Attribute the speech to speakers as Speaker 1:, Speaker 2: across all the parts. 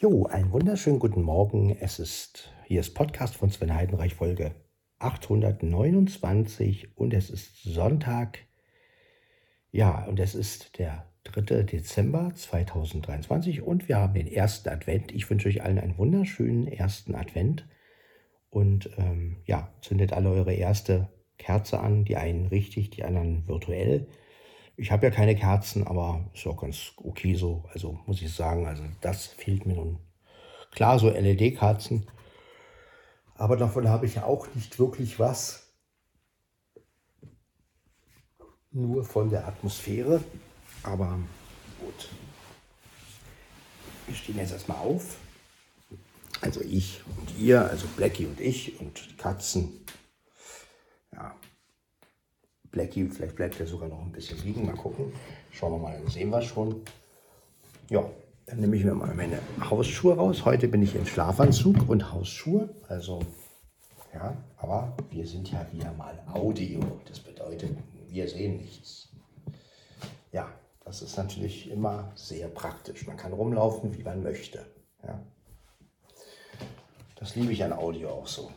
Speaker 1: Jo, einen wunderschönen guten Morgen. Es ist, hier ist Podcast von Sven Heidenreich, Folge 829 und es ist Sonntag. Ja, und es ist der 3. Dezember 2023 und wir haben den ersten Advent. Ich wünsche euch allen einen wunderschönen ersten Advent und ähm, ja, zündet alle eure erste Kerze an, die einen richtig, die anderen virtuell. Ich habe ja keine Kerzen, aber ist auch ganz okay so. Also muss ich sagen, also das fehlt mir nun. Klar, so LED-Kerzen. Aber davon habe ich ja auch nicht wirklich was. Nur von der Atmosphäre. Aber gut. Wir stehen jetzt erstmal auf. Also ich und ihr, also Blackie und ich und die Katzen. Ja, Blackie, vielleicht bleibt er sogar noch ein bisschen liegen. Mal gucken. Schauen wir mal, dann sehen wir schon. Ja, dann nehme ich mir mal meine Hausschuhe raus. Heute bin ich in Schlafanzug und Hausschuhe. Also, ja, aber wir sind ja wieder mal Audio. Das bedeutet, wir sehen nichts. Ja, das ist natürlich immer sehr praktisch. Man kann rumlaufen, wie man möchte. Ja. Das liebe ich an Audio auch so.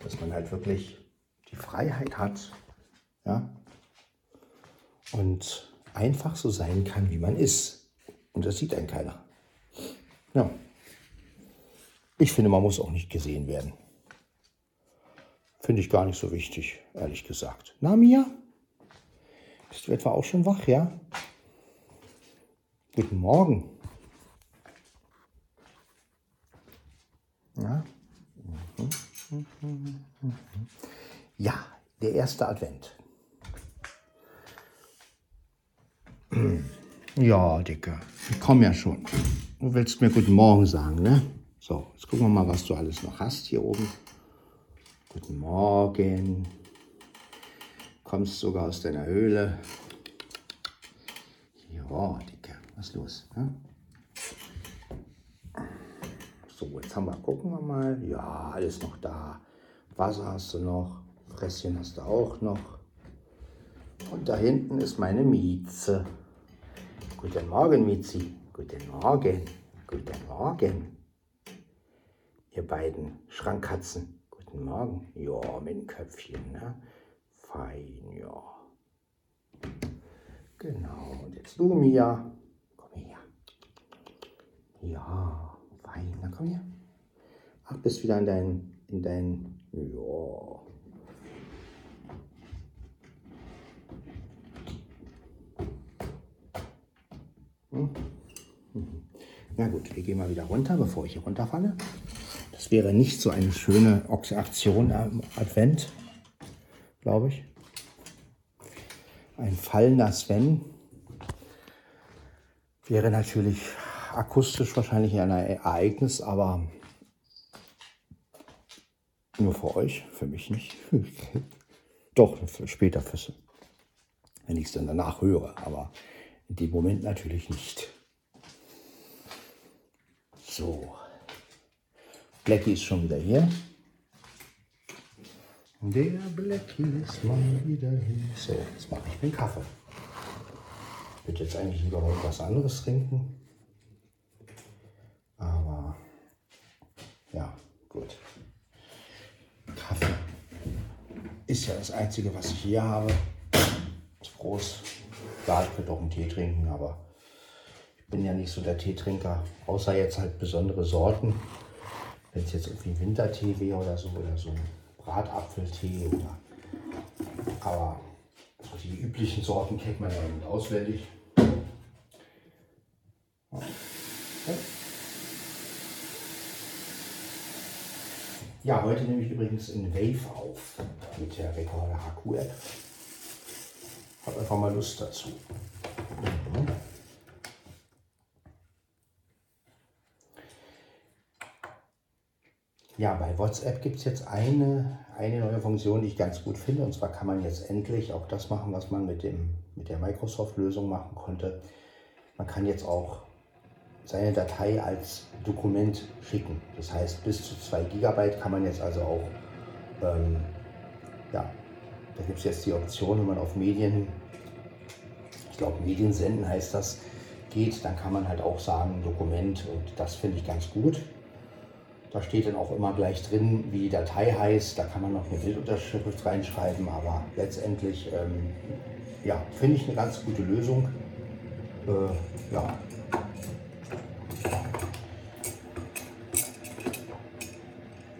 Speaker 1: Dass man halt wirklich die Freiheit hat, ja, und einfach so sein kann, wie man ist. Und das sieht einen keiner. Ja. Ich finde, man muss auch nicht gesehen werden. Finde ich gar nicht so wichtig, ehrlich gesagt. Na, Mia? Bist du etwa auch schon wach, ja? Guten Morgen. Ja. Ja, der erste Advent. Ja, Dicke, ich komme ja schon. Du willst mir guten Morgen sagen, ne? So, jetzt gucken wir mal, was du alles noch hast hier oben. Guten Morgen. Kommst sogar aus deiner Höhle. Ja, Dicke, was ist los? Ne? So, jetzt haben wir, gucken wir mal. Ja, alles noch da. Wasser hast du noch. Fresschen hast du auch noch. Und da hinten ist meine Mieze. Guten Morgen, Mizi. Guten Morgen. Guten Morgen. Ihr beiden Schrankkatzen. Guten Morgen. Ja, mit dem Köpfchen, ne? Fein, ja. Genau. Und jetzt du, Mia. Komm her. Ja, fein. Na komm her. Ach, bist wieder in dein, in dein, ja. Na gut, wir gehen mal wieder runter, bevor ich hier runterfalle. Das wäre nicht so eine schöne Aktion am Advent, glaube ich. Ein fallender Sven wäre natürlich akustisch wahrscheinlich ein Ereignis, aber nur für euch, für mich nicht. Doch, für später Füsse. Wenn ich es dann danach höre, aber in dem Moment natürlich nicht. So. Blackie ist schon wieder hier. Der Blackie ist mal wieder hier. So, jetzt mache ich einen Kaffee. Ich würde jetzt eigentlich lieber noch was anderes trinken. Aber ja, gut. Kaffee ist ja das Einzige, was ich hier habe. Prost. Klar, ich könnte auch einen Tee trinken, aber ich bin ja nicht so der Teetrinker. Außer jetzt halt besondere Sorten. Wenn es jetzt irgendwie Wintertee wäre oder so, oder so ein Bratapfeltee oder. Aber so die üblichen Sorten kennt man ja nicht auswendig. Ja, heute nehme ich übrigens in Wave auf mit der Recorder HQ Habe einfach mal Lust dazu. Mhm. Ja, bei WhatsApp gibt es jetzt eine, eine neue Funktion, die ich ganz gut finde. Und zwar kann man jetzt endlich auch das machen, was man mit, dem, mit der Microsoft-Lösung machen konnte. Man kann jetzt auch seine Datei als Dokument schicken. Das heißt, bis zu 2 GB kann man jetzt also auch ähm, ja, da gibt es jetzt die Option, wenn man auf Medien, ich glaube Medien senden heißt das, geht, dann kann man halt auch sagen Dokument und das finde ich ganz gut. Da steht dann auch immer gleich drin, wie die Datei heißt. Da kann man noch eine Bildunterschrift reinschreiben, aber letztendlich ähm, ja, finde ich eine ganz gute Lösung. Äh, ja.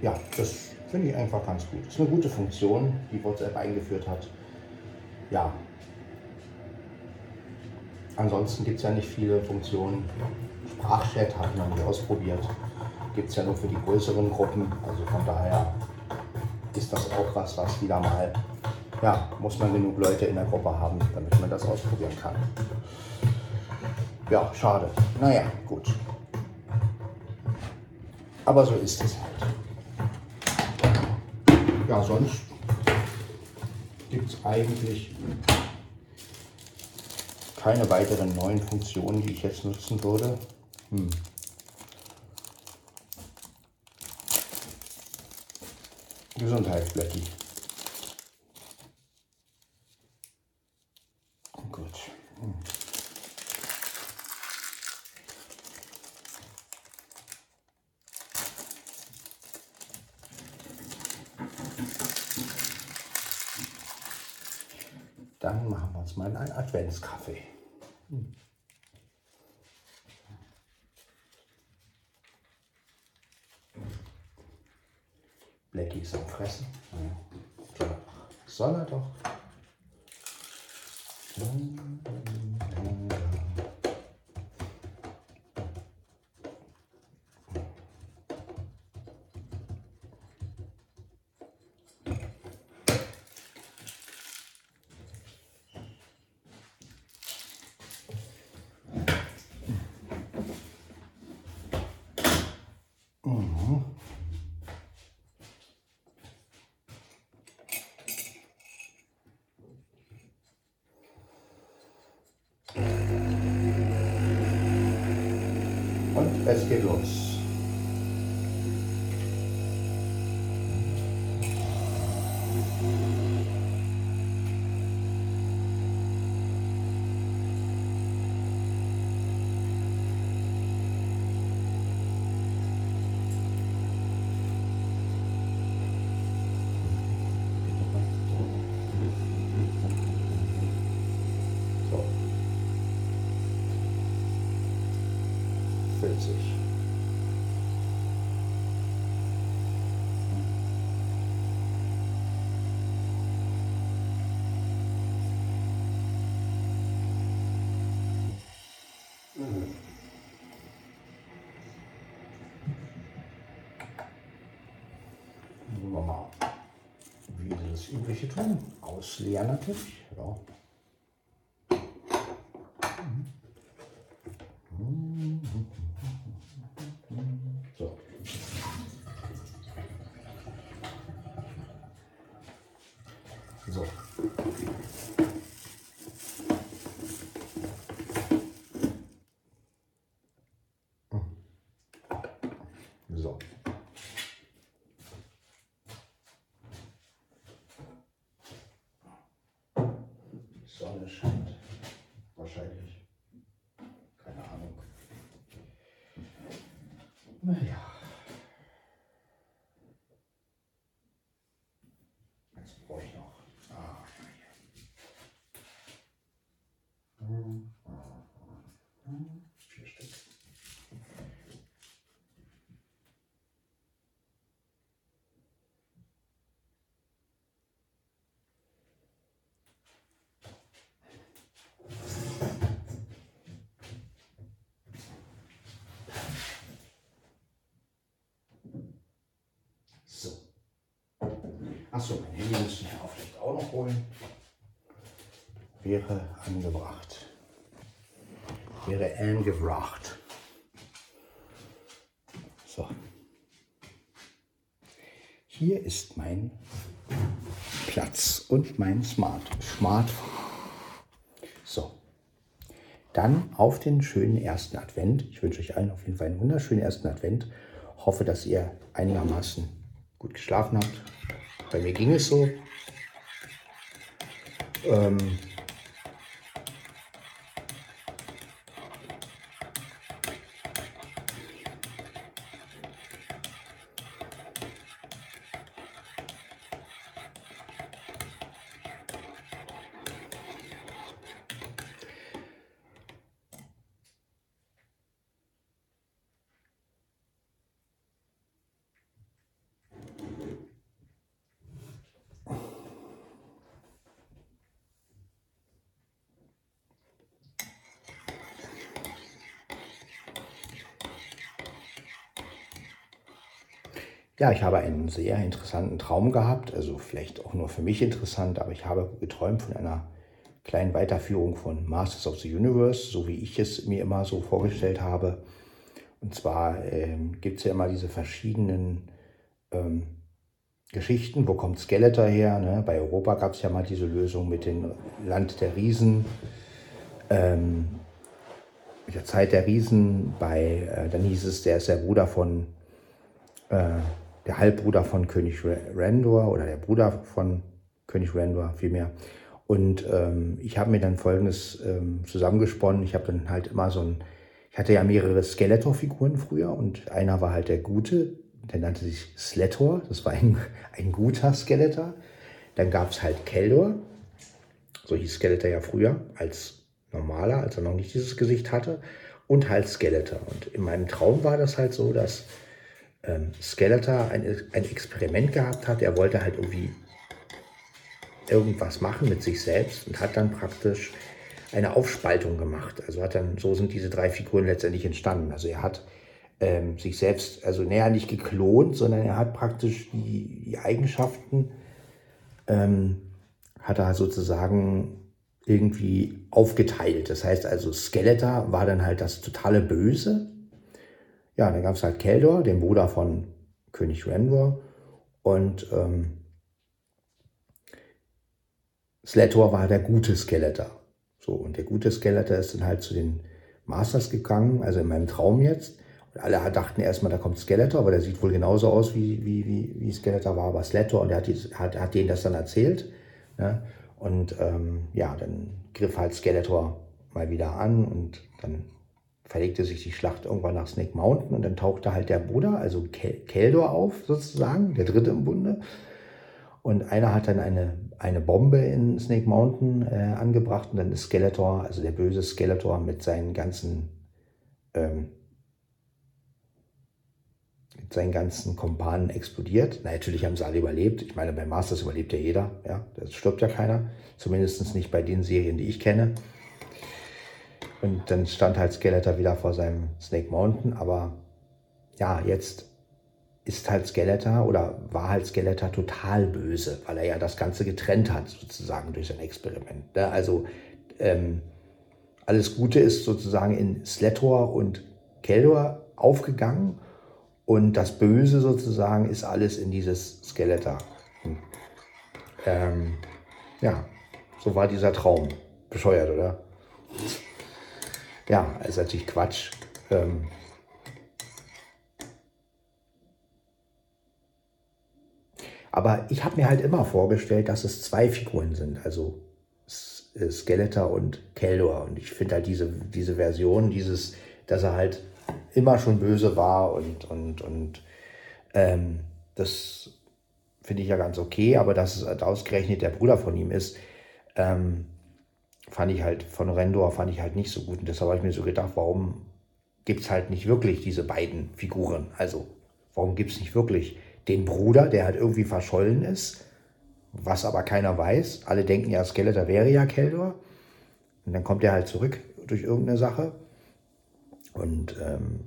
Speaker 1: ja, das finde ich einfach ganz gut. Ist eine gute Funktion, die WhatsApp eingeführt hat. Ja, Ansonsten gibt es ja nicht viele Funktionen. Sprachchat haben wir nicht ausprobiert. Gibt es ja nur für die größeren Gruppen. Also von daher ist das auch was, was wieder mal, ja, muss man genug Leute in der Gruppe haben, damit man das ausprobieren kann. Ja, schade. Naja, gut. Aber so ist es halt. Ja, sonst gibt es eigentlich keine weiteren neuen Funktionen, die ich jetzt nutzen würde. Hm. Gesundheit, Blackie. Gut. Hm. Dann machen wir uns mal einen Adventskaffee. Blackie ist am Fressen. Ja. Soll er doch. Es geht los. Übliche tun. Ausleeren natürlich. anos. Achso, mein Handy muss ich mir vielleicht auch noch holen. Wäre angebracht. Wäre angebracht. So. Hier ist mein Platz und mein Smart Smartphone. So. Dann auf den schönen ersten Advent. Ich wünsche euch allen auf jeden Fall einen wunderschönen ersten Advent. Hoffe, dass ihr einigermaßen gut geschlafen habt. Bei mir ging es so. Ähm Ja, ich habe einen sehr interessanten Traum gehabt, also vielleicht auch nur für mich interessant, aber ich habe geträumt von einer kleinen Weiterführung von Masters of the Universe, so wie ich es mir immer so vorgestellt habe. Und zwar ähm, gibt es ja immer diese verschiedenen ähm, Geschichten, wo kommt Skeletor her? Ne? Bei Europa gab es ja mal diese Lösung mit dem Land der Riesen, ähm, mit der Zeit der Riesen. Bei, äh, dann hieß es, der ist der Bruder von äh, der Halbbruder von König Randor oder der Bruder von König Randor vielmehr. Und ähm, ich habe mir dann folgendes ähm, zusammengesponnen. Ich habe dann halt immer so ein, ich hatte ja mehrere Skeletor-Figuren früher und einer war halt der Gute, der nannte sich Sletor, das war ein, ein guter Skeletor. Dann gab es halt Keldor, so hieß Skeletor ja früher, als normaler, als er noch nicht dieses Gesicht hatte. Und halt Skeletor. Und in meinem Traum war das halt so, dass ähm, Skeletor ein, ein Experiment gehabt hat. Er wollte halt irgendwie irgendwas machen mit sich selbst und hat dann praktisch eine Aufspaltung gemacht. Also hat dann, so sind diese drei Figuren letztendlich entstanden. Also er hat ähm, sich selbst, also näher nicht geklont, sondern er hat praktisch die, die Eigenschaften, ähm, hat er sozusagen irgendwie aufgeteilt. Das heißt also, Skeletor war dann halt das totale Böse ja, dann gab es halt Keldor, den Bruder von König Renvor. Und ähm, Sletor war der gute Skeletor. So, und der gute Skeletor ist dann halt zu den Masters gegangen, also in meinem Traum jetzt. Und alle dachten erstmal, da kommt Skeletor, aber der sieht wohl genauso aus, wie, wie, wie, wie Skeletor war, aber Sletor. Und er hat, hat, hat denen das dann erzählt. Ne? Und ähm, ja, dann griff halt Skeletor mal wieder an und dann verlegte sich die Schlacht irgendwann nach Snake Mountain und dann tauchte halt der Bruder, also Keldor auf sozusagen, der dritte im Bunde. Und einer hat dann eine, eine Bombe in Snake Mountain äh, angebracht und dann ist Skeletor, also der böse Skeletor mit seinen ganzen ähm, mit seinen ganzen Kompanen explodiert. Na, natürlich haben sie alle überlebt. Ich meine, bei Masters überlebt ja jeder. Ja, da stirbt ja keiner. Zumindest nicht bei den Serien, die ich kenne. Und dann stand halt Skeletor wieder vor seinem Snake Mountain. Aber ja, jetzt ist halt Skeletor oder war halt Skeletor total böse, weil er ja das Ganze getrennt hat, sozusagen durch sein Experiment. Ne? Also ähm, alles Gute ist sozusagen in Sletor und Keldor aufgegangen und das Böse sozusagen ist alles in dieses Skeletor. Hm. Ähm, ja, so war dieser Traum. Bescheuert, oder? Ja, ist natürlich Quatsch. Ähm, aber ich habe mir halt immer vorgestellt, dass es zwei Figuren sind, also äh, Skeletor und Keldor. Und ich finde halt diese, diese Version, dieses, dass er halt immer schon böse war und, und, und ähm, das finde ich ja ganz okay, aber dass es halt ausgerechnet der Bruder von ihm ist, ähm, fand ich halt von Rendor fand ich halt nicht so gut. Und deshalb habe ich mir so gedacht, warum gibt es halt nicht wirklich diese beiden Figuren? Also, warum gibt es nicht wirklich den Bruder, der halt irgendwie verschollen ist, was aber keiner weiß? Alle denken ja, Skeletor wäre ja Keldor. Und dann kommt er halt zurück durch irgendeine Sache. Und ähm,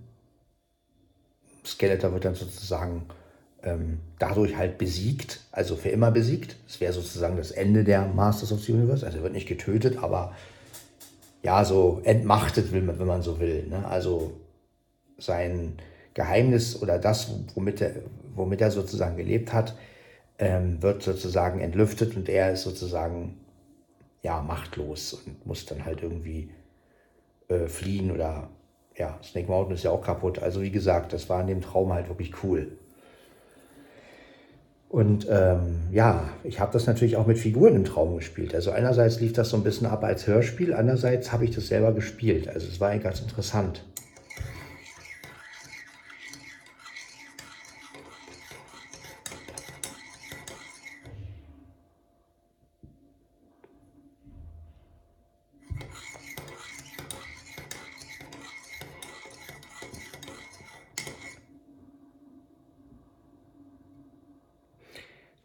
Speaker 1: Skeletor wird dann sozusagen ähm, dadurch halt besiegt, also für immer besiegt. Das wäre sozusagen das Ende der Masters of the Universe. Also er wird nicht getötet, aber ja, so entmachtet, will man, wenn man so will. Ne? Also sein Geheimnis oder das, womit er, womit er sozusagen gelebt hat, ähm, wird sozusagen entlüftet und er ist sozusagen ja machtlos und muss dann halt irgendwie äh, fliehen oder ja, Snake Mountain ist ja auch kaputt. Also wie gesagt, das war in dem Traum halt wirklich cool. Und ähm, ja, ich habe das natürlich auch mit Figuren im Traum gespielt. Also einerseits lief das so ein bisschen ab als Hörspiel, andererseits habe ich das selber gespielt. Also es war ganz interessant.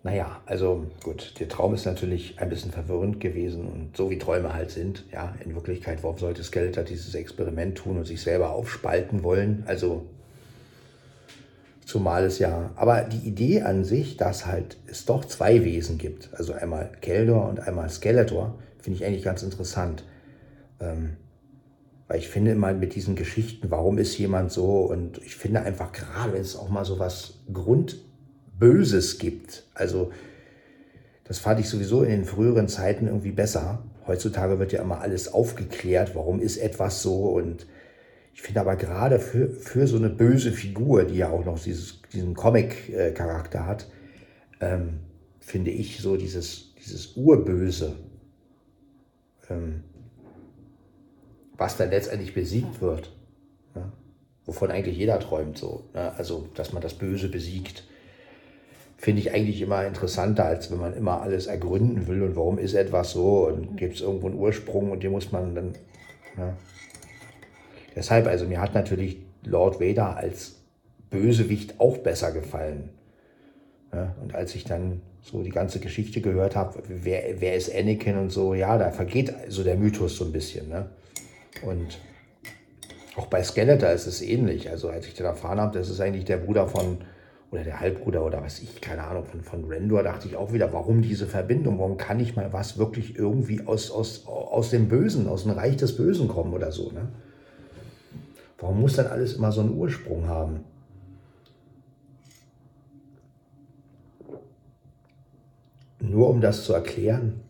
Speaker 1: Naja, also gut, der Traum ist natürlich ein bisschen verwirrend gewesen und so wie Träume halt sind. Ja, in Wirklichkeit, warum sollte Skeletor dieses Experiment tun und sich selber aufspalten wollen? Also Zumal es ja, aber die Idee an sich, dass halt es doch zwei Wesen gibt, also einmal Keldor und einmal Skeletor, finde ich eigentlich ganz interessant. Ähm, weil ich finde immer mit diesen Geschichten, warum ist jemand so? Und ich finde einfach gerade, wenn es auch mal so was Grundböses gibt, also das fand ich sowieso in den früheren Zeiten irgendwie besser. Heutzutage wird ja immer alles aufgeklärt, warum ist etwas so und ich finde aber gerade für, für so eine böse Figur, die ja auch noch dieses, diesen Comic-Charakter hat, ähm, finde ich so dieses, dieses Urböse, ähm, was dann letztendlich besiegt wird. Ne? Wovon eigentlich jeder träumt so. Ne? Also, dass man das Böse besiegt. Finde ich eigentlich immer interessanter, als wenn man immer alles ergründen will und warum ist etwas so und gibt es irgendwo einen Ursprung und den muss man dann. Ne? Deshalb, also mir hat natürlich Lord Vader als Bösewicht auch besser gefallen. Ja, und als ich dann so die ganze Geschichte gehört habe, wer, wer ist Anakin und so, ja, da vergeht so der Mythos so ein bisschen. Ne? Und auch bei Skeletor ist es ähnlich. Also als ich dann erfahren habe, das ist eigentlich der Bruder von, oder der Halbbruder oder was ich, keine Ahnung, von, von Rendor, dachte ich auch wieder, warum diese Verbindung? Warum kann ich mal was wirklich irgendwie aus, aus, aus dem Bösen, aus dem Reich des Bösen kommen oder so? Ne? Warum muss dann alles immer so einen Ursprung haben? Nur um das zu erklären.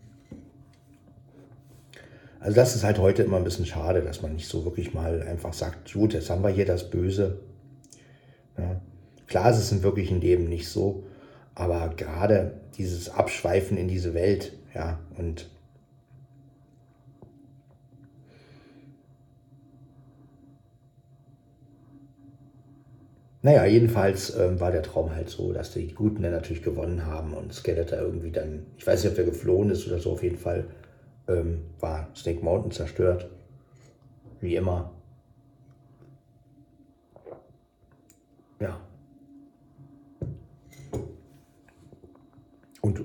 Speaker 1: Also das ist halt heute immer ein bisschen schade, dass man nicht so wirklich mal einfach sagt, gut, jetzt haben wir hier das Böse. Klar ist es im wirklichen Leben nicht so, aber gerade dieses Abschweifen in diese Welt, ja, und Naja, jedenfalls ähm, war der Traum halt so, dass die Guten dann natürlich gewonnen haben und Skeletor irgendwie dann, ich weiß nicht, ob der geflohen ist oder so, auf jeden Fall ähm, war Snake Mountain zerstört. Wie immer. Ja. Und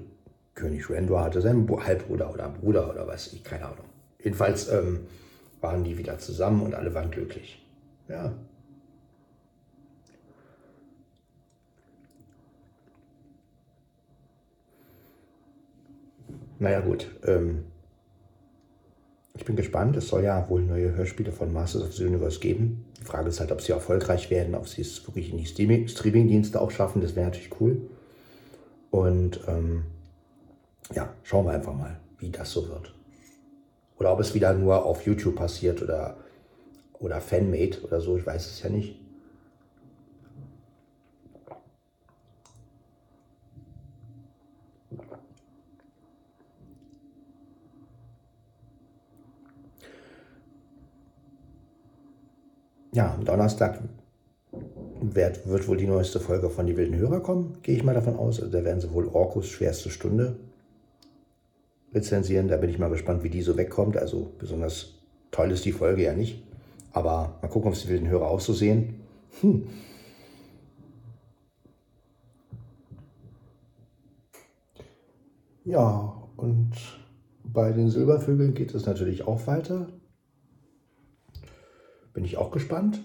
Speaker 1: König Rendor hatte seinen Halbbruder oder Bruder oder was, ich keine Ahnung. Jedenfalls ähm, waren die wieder zusammen und alle waren glücklich. Ja, Naja gut, ähm, ich bin gespannt. Es soll ja wohl neue Hörspiele von Masters of the Universe geben. Die Frage ist halt, ob sie erfolgreich werden, ob sie es wirklich in die Streaming-Dienste auch schaffen. Das wäre natürlich cool. Und ähm, ja, schauen wir einfach mal, wie das so wird. Oder ob es wieder nur auf YouTube passiert oder, oder Fanmade oder so, ich weiß es ja nicht. ja, am Donnerstag wird, wird wohl die neueste Folge von Die Wilden Hörer kommen, gehe ich mal davon aus. Also da werden sie wohl Orkus schwerste Stunde rezensieren. Da bin ich mal gespannt, wie die so wegkommt. Also besonders toll ist die Folge ja nicht. Aber mal gucken, ob es die wilden Hörer auch so sehen. Hm. Ja, und bei den Silbervögeln geht es natürlich auch weiter. Bin ich auch gespannt.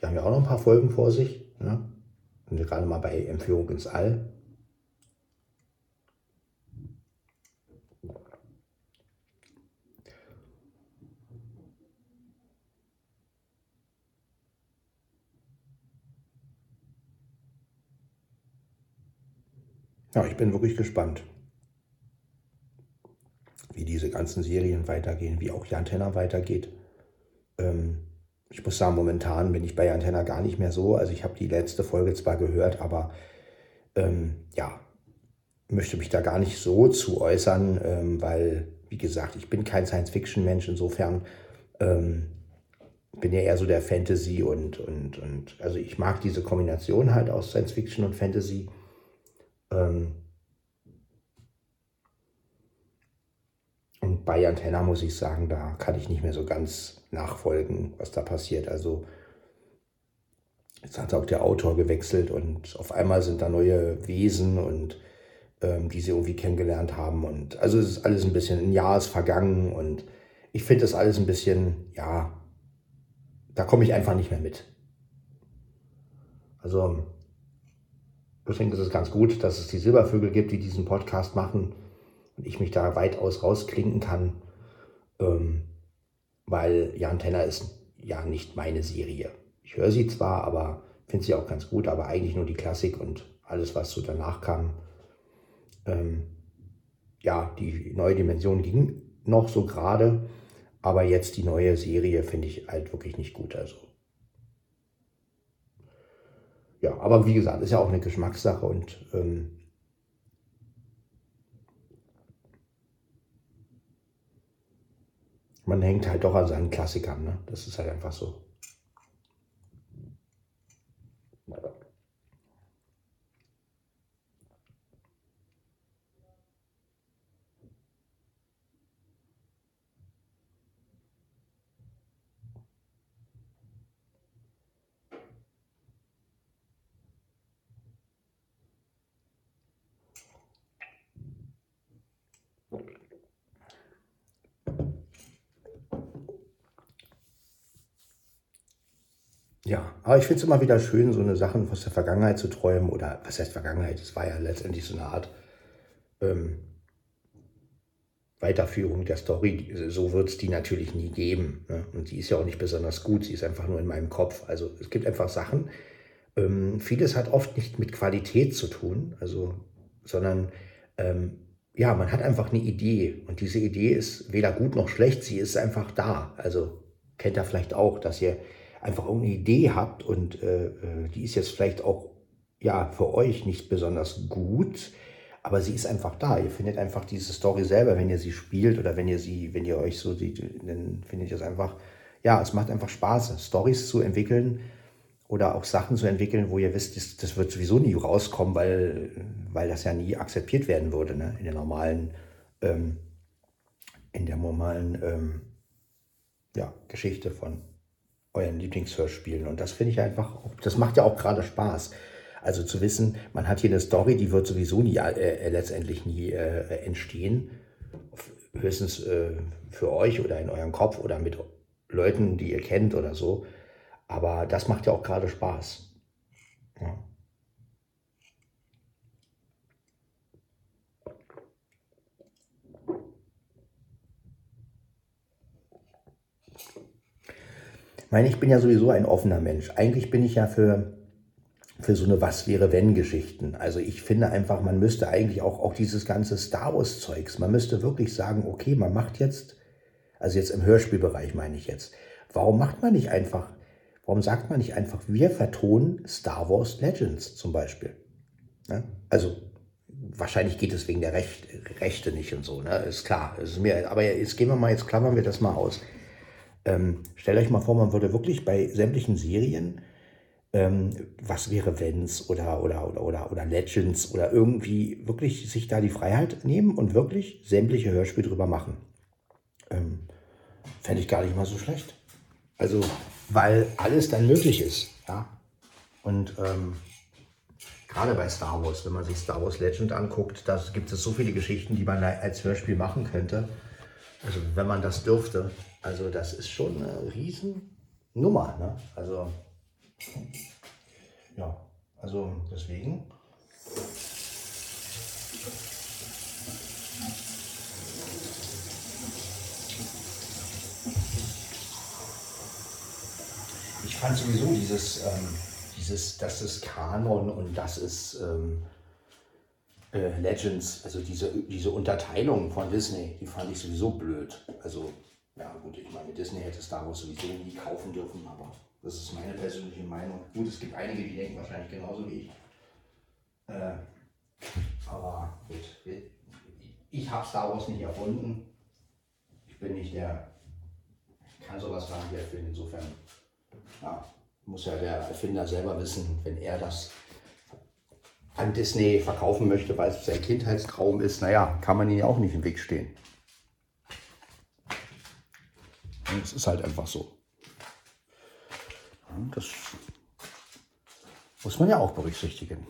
Speaker 1: Die haben ja auch noch ein paar Folgen vor sich. Ne? Und gerade mal bei Empführung ins All. Ja, ich bin wirklich gespannt, wie diese ganzen Serien weitergehen, wie auch Jan Tenner weitergeht. Ähm, ich muss sagen, momentan bin ich bei Antenna gar nicht mehr so. Also ich habe die letzte Folge zwar gehört, aber ähm, ja, möchte mich da gar nicht so zu äußern, ähm, weil, wie gesagt, ich bin kein Science-Fiction-Mensch. Insofern ähm, bin ja eher so der Fantasy und, und, und also ich mag diese Kombination halt aus Science-Fiction und Fantasy. Ähm, Und bei Antenna muss ich sagen, da kann ich nicht mehr so ganz nachfolgen, was da passiert. Also jetzt hat auch der Autor gewechselt und auf einmal sind da neue Wesen und ähm, die sie irgendwie kennengelernt haben. Und also es ist alles ein bisschen, ein Jahr ist vergangen und ich finde das alles ein bisschen, ja, da komme ich einfach nicht mehr mit. Also Deswegen ist es ganz gut, dass es die Silbervögel gibt, die diesen Podcast machen und ich mich da weitaus rausklinken kann, ähm, weil Jan Tenner ist ja nicht meine Serie. Ich höre sie zwar, aber finde sie auch ganz gut, aber eigentlich nur die Klassik und alles, was so danach kam. Ähm, ja, die neue Dimension ging noch so gerade, aber jetzt die neue Serie finde ich halt wirklich nicht gut. Also ja, aber wie gesagt, ist ja auch eine Geschmackssache und ähm, man hängt halt doch an seinen Klassikern. Ne? Das ist halt einfach so. Ja, aber ich finde es immer wieder schön, so eine Sachen aus der Vergangenheit zu träumen. Oder was heißt Vergangenheit? Es war ja letztendlich so eine Art ähm, Weiterführung der Story. So wird es die natürlich nie geben. Ne? Und die ist ja auch nicht besonders gut. Sie ist einfach nur in meinem Kopf. Also es gibt einfach Sachen. Ähm, vieles hat oft nicht mit Qualität zu tun, also, sondern ähm, ja, man hat einfach eine Idee. Und diese Idee ist weder gut noch schlecht. Sie ist einfach da. Also kennt ihr vielleicht auch, dass ihr einfach irgendeine Idee habt und äh, äh, die ist jetzt vielleicht auch ja für euch nicht besonders gut, aber sie ist einfach da. Ihr findet einfach diese Story selber, wenn ihr sie spielt oder wenn ihr sie, wenn ihr euch so sieht, dann findet ihr es einfach, ja, es macht einfach Spaß, Stories zu entwickeln oder auch Sachen zu entwickeln, wo ihr wisst, das, das wird sowieso nie rauskommen, weil, weil das ja nie akzeptiert werden würde, ne? in der normalen, ähm, in der normalen ähm, ja, Geschichte von euren Lieblingshörspielen. Und das finde ich einfach, das macht ja auch gerade Spaß. Also zu wissen, man hat hier eine Story, die wird sowieso nie, äh, äh letztendlich nie äh, entstehen. Höchstens äh, für euch oder in eurem Kopf oder mit Leuten, die ihr kennt oder so. Aber das macht ja auch gerade Spaß. Ja. Meine, ich bin ja sowieso ein offener Mensch. Eigentlich bin ich ja für, für so eine Was wäre wenn Geschichten. Also ich finde einfach, man müsste eigentlich auch, auch dieses ganze Star Wars Zeugs, man müsste wirklich sagen, okay, man macht jetzt, also jetzt im Hörspielbereich meine ich jetzt, warum macht man nicht einfach, warum sagt man nicht einfach, wir vertonen Star Wars Legends zum Beispiel? Ja? Also wahrscheinlich geht es wegen der Recht, Rechte nicht und so, ne? ist klar. Ist mir, aber jetzt gehen wir mal, jetzt klammern wir das mal aus. Ähm, stellt euch mal vor, man würde wirklich bei sämtlichen Serien, ähm, was wäre Wenn's oder, oder, oder, oder, oder Legends oder irgendwie wirklich sich da die Freiheit nehmen und wirklich sämtliche Hörspiele drüber machen. Ähm, Fände ich gar nicht mal so schlecht. Also, weil alles dann möglich ist. Ja? Und ähm, gerade bei Star Wars, wenn man sich Star Wars Legend anguckt, da gibt es so viele Geschichten, die man als Hörspiel machen könnte. Also wenn man das dürfte. Also das ist schon eine Riesennummer. Ne? Also ja, also deswegen. Ich fand sowieso dieses, ähm, dieses, das ist Kanon und das ist ähm, äh, Legends, also diese, diese Unterteilung von Disney, die fand ich sowieso blöd. Also ja gut, ich meine, Disney hätte Star Wars sowieso nie kaufen dürfen, aber das ist meine persönliche Meinung. Gut, es gibt einige, die denken wahrscheinlich genauso wie ich. Äh, aber gut, ich habe Star Wars nicht erfunden. Ich bin nicht der, ich kann sowas gar nicht erfinden. Insofern ja, muss ja der Erfinder selber wissen, wenn er das an Disney verkaufen möchte, weil es sein Kindheitstraum ist, naja, kann man ihnen ja auch nicht im Weg stehen. Es ist halt einfach so. Das muss man ja auch berücksichtigen.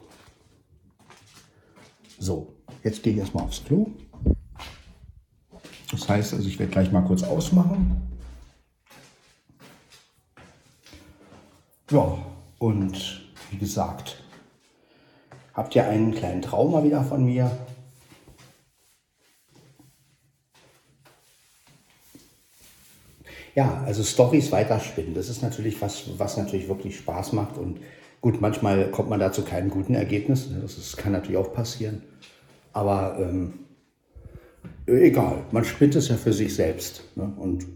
Speaker 1: So, jetzt gehe ich erstmal aufs Klo. Das heißt also, ich werde gleich mal kurz ausmachen. Ja, und wie gesagt, Habt ihr einen kleinen Traum mal wieder von mir? Ja, also Stories weiterspinnen, das ist natürlich was, was natürlich wirklich Spaß macht. Und gut, manchmal kommt man da zu keinem guten Ergebnis. Ne? Das ist, kann natürlich auch passieren. Aber ähm, egal, man spinnt es ja für sich selbst. Ne? Und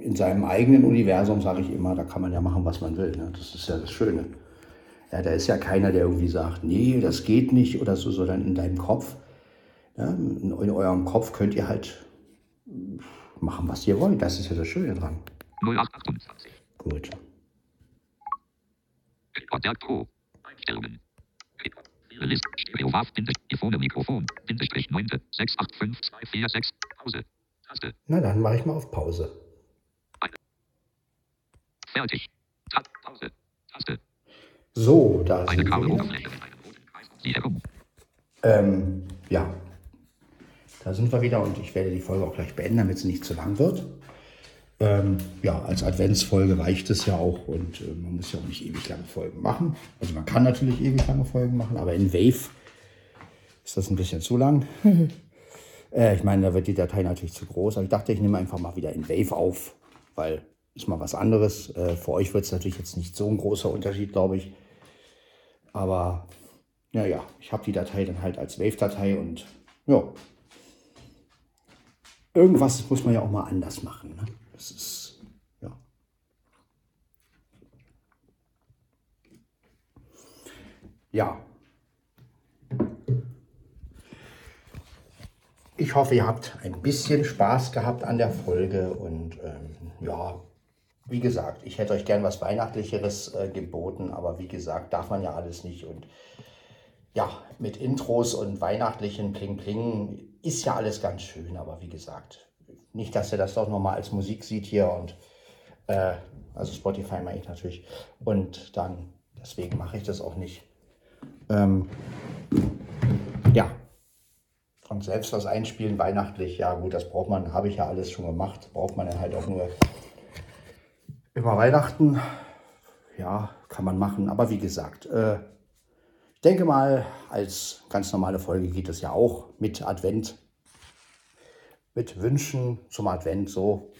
Speaker 1: in seinem eigenen Universum, sage ich immer, da kann man ja machen, was man will. Ne? Das ist ja das Schöne. Ja, da ist ja keiner, der irgendwie sagt, nee, das geht nicht oder so, sondern in deinem Kopf. Ja, in eurem Kopf könnt ihr halt machen, was ihr wollt. Das ist ja das Schöne dran. 0828. Gut. Kontakt Pro. Einstellungen. List. Stereowaf. Telefone Mikrofon. Bindestrich 9. 685246. Pause. Taste. Na dann mache ich mal auf Pause. Fertig. Tab. Pause. Taste. So, da sind wir. Ähm, ja, da sind wir wieder und ich werde die Folge auch gleich beenden, damit sie nicht zu lang wird. Ähm, ja, als Adventsfolge reicht es ja auch und äh, man muss ja auch nicht ewig lange Folgen machen. Also man kann natürlich ewig lange Folgen machen, aber in Wave ist das ein bisschen zu lang. äh, ich meine, da wird die Datei natürlich zu groß. Aber ich dachte, ich nehme einfach mal wieder in Wave auf, weil ist mal was anderes. Äh, für euch wird es natürlich jetzt nicht so ein großer Unterschied, glaube ich. Aber naja, ich habe die Datei dann halt als Wave-Datei und ja, irgendwas muss man ja auch mal anders machen. Ne? Das ist, ja. Ja. Ich hoffe, ihr habt ein bisschen Spaß gehabt an der Folge und ähm, ja, wie gesagt, ich hätte euch gern was Weihnachtlicheres äh, geboten, aber wie gesagt, darf man ja alles nicht und ja, mit Intros und weihnachtlichen Pling Pling ist ja alles ganz schön, aber wie gesagt, nicht, dass ihr das doch nochmal als Musik sieht hier und äh, also Spotify meine ich natürlich. Und dann, deswegen mache ich das auch nicht. Ähm, ja. Und selbst was einspielen, weihnachtlich, ja gut, das braucht man, habe ich ja alles schon gemacht, braucht man dann halt auch nur über Weihnachten. Ja, kann man machen, aber wie gesagt, äh, denke mal, als ganz normale Folge geht es ja auch mit Advent mit Wünschen zum Advent so.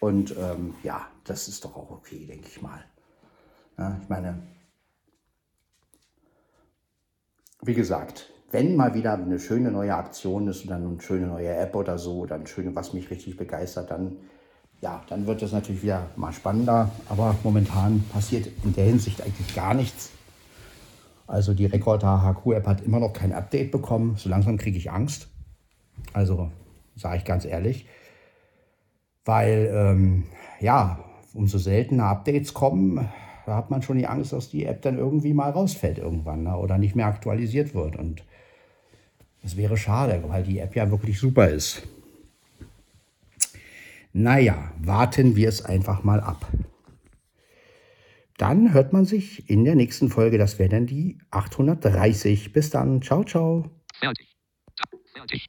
Speaker 1: Und ähm, ja, das ist doch auch okay, denke ich mal. Ja, ich meine, wie gesagt, wenn mal wieder eine schöne neue Aktion ist und dann eine schöne neue App oder so, dann schöne, was mich richtig begeistert, dann ja, dann wird das natürlich wieder mal spannender. Aber momentan passiert in der Hinsicht eigentlich gar nichts. Also die Rekorder HQ App hat immer noch kein Update bekommen. So langsam kriege ich Angst. Also sage ich ganz ehrlich. Weil, ähm, ja, umso seltener Updates kommen, da hat man schon die Angst, dass die App dann irgendwie mal rausfällt irgendwann ne? oder nicht mehr aktualisiert wird. Und das wäre schade, weil die App ja wirklich super ist. Naja, warten wir es einfach mal ab. Dann hört man sich in der nächsten Folge. Das wäre dann die 830. Bis dann. Ciao, ciao. Fertig. Fertig.